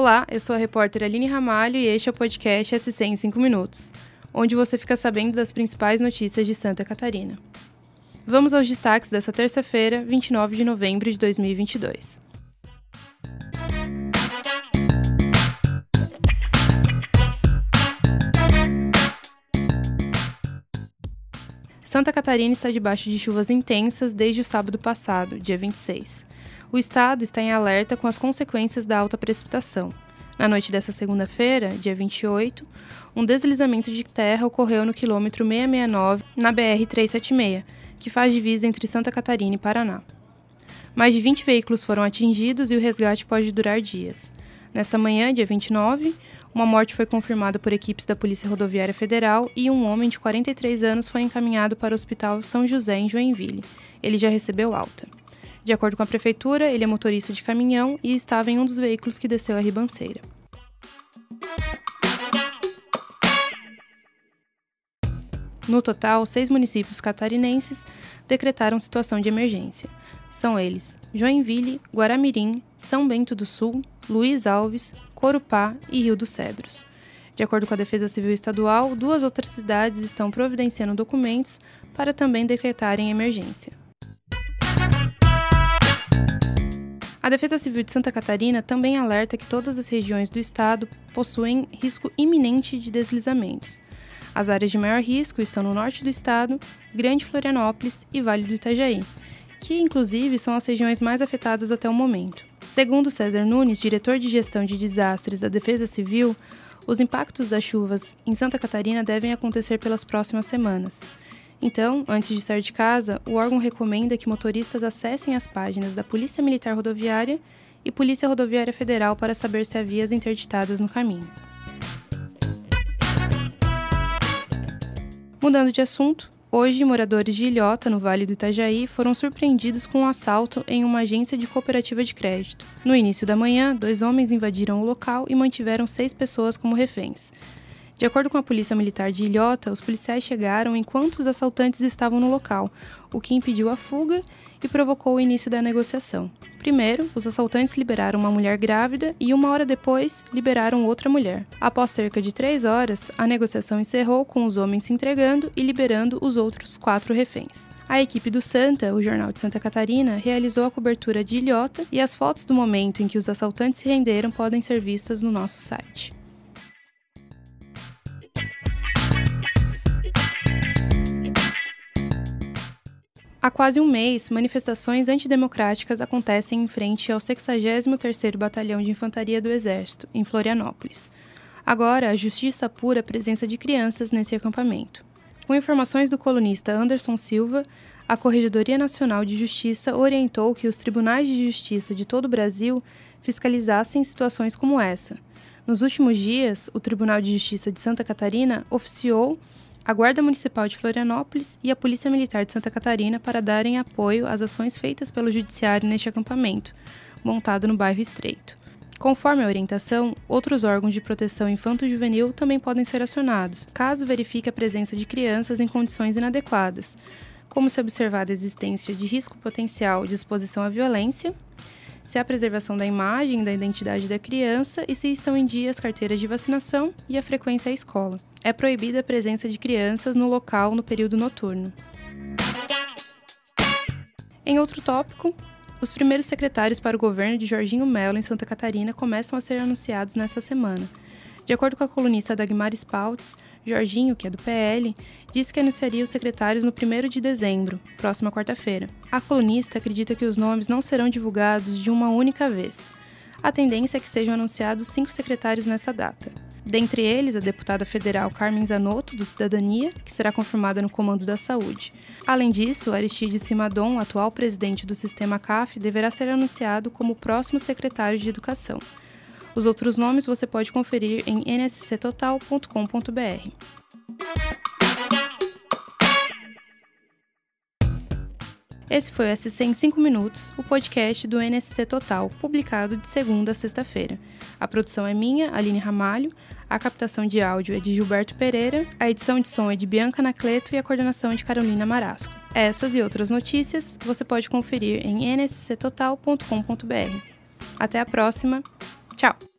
Olá, eu sou a repórter Aline Ramalho e este é o podcast SC em 5 minutos, onde você fica sabendo das principais notícias de Santa Catarina. Vamos aos destaques dessa terça-feira, 29 de novembro de 2022. Santa Catarina está debaixo de chuvas intensas desde o sábado passado, dia 26. O estado está em alerta com as consequências da alta precipitação. Na noite dessa segunda-feira, dia 28, um deslizamento de terra ocorreu no quilômetro 669, na BR-376, que faz divisa entre Santa Catarina e Paraná. Mais de 20 veículos foram atingidos e o resgate pode durar dias. Nesta manhã, dia 29, uma morte foi confirmada por equipes da Polícia Rodoviária Federal e um homem de 43 anos foi encaminhado para o Hospital São José, em Joinville. Ele já recebeu alta. De acordo com a prefeitura, ele é motorista de caminhão e estava em um dos veículos que desceu a ribanceira. No total, seis municípios catarinenses decretaram situação de emergência. São eles Joinville, Guaramirim, São Bento do Sul, Luiz Alves, Corupá e Rio dos Cedros. De acordo com a Defesa Civil Estadual, duas outras cidades estão providenciando documentos para também decretarem emergência. A Defesa Civil de Santa Catarina também alerta que todas as regiões do estado possuem risco iminente de deslizamentos. As áreas de maior risco estão no norte do estado, Grande Florianópolis e Vale do Itajaí, que inclusive são as regiões mais afetadas até o momento. Segundo César Nunes, diretor de gestão de desastres da Defesa Civil, os impactos das chuvas em Santa Catarina devem acontecer pelas próximas semanas. Então, antes de sair de casa, o órgão recomenda que motoristas acessem as páginas da Polícia Militar Rodoviária e Polícia Rodoviária Federal para saber se há vias interditadas no caminho. Mudando de assunto, hoje moradores de Ilhota, no Vale do Itajaí, foram surpreendidos com um assalto em uma agência de cooperativa de crédito. No início da manhã, dois homens invadiram o local e mantiveram seis pessoas como reféns. De acordo com a Polícia Militar de Ilhota, os policiais chegaram enquanto os assaltantes estavam no local, o que impediu a fuga e provocou o início da negociação. Primeiro, os assaltantes liberaram uma mulher grávida e uma hora depois liberaram outra mulher. Após cerca de três horas, a negociação encerrou com os homens se entregando e liberando os outros quatro reféns. A equipe do Santa, o Jornal de Santa Catarina, realizou a cobertura de Ilhota e as fotos do momento em que os assaltantes se renderam podem ser vistas no nosso site. Há quase um mês, manifestações antidemocráticas acontecem em frente ao 63º Batalhão de Infantaria do Exército, em Florianópolis. Agora, a justiça apura a presença de crianças nesse acampamento. Com informações do colunista Anderson Silva, a Corregedoria Nacional de Justiça orientou que os tribunais de justiça de todo o Brasil fiscalizassem situações como essa. Nos últimos dias, o Tribunal de Justiça de Santa Catarina oficiou a Guarda Municipal de Florianópolis e a Polícia Militar de Santa Catarina para darem apoio às ações feitas pelo Judiciário neste acampamento, montado no bairro Estreito. Conforme a orientação, outros órgãos de proteção infanto-juvenil também podem ser acionados, caso verifique a presença de crianças em condições inadequadas, como se observar a existência de risco potencial de exposição à violência, se há preservação da imagem e da identidade da criança e se estão em dia as carteiras de vacinação e a frequência à escola. É proibida a presença de crianças no local no período noturno. Em outro tópico, os primeiros secretários para o governo de Jorginho Melo em Santa Catarina começam a ser anunciados nesta semana. De acordo com a colunista Dagmar Spaltz, Jorginho, que é do PL, disse que anunciaria os secretários no 1 de dezembro, próxima quarta-feira. A colunista acredita que os nomes não serão divulgados de uma única vez. A tendência é que sejam anunciados cinco secretários nessa data. Dentre eles, a deputada federal Carmen Zanotto, do Cidadania, que será confirmada no comando da saúde. Além disso, Aristide Simadon, atual presidente do sistema CAF, deverá ser anunciado como o próximo secretário de Educação. Os outros nomes você pode conferir em nsctotal.com.br. Esse foi o SC em 5 minutos, o podcast do NSC Total, publicado de segunda a sexta-feira. A produção é minha, Aline Ramalho, a captação de áudio é de Gilberto Pereira, a edição de som é de Bianca Nacleto e a coordenação é de Carolina Marasco. Essas e outras notícias você pode conferir em nsctotal.com.br. Até a próxima! Tchau!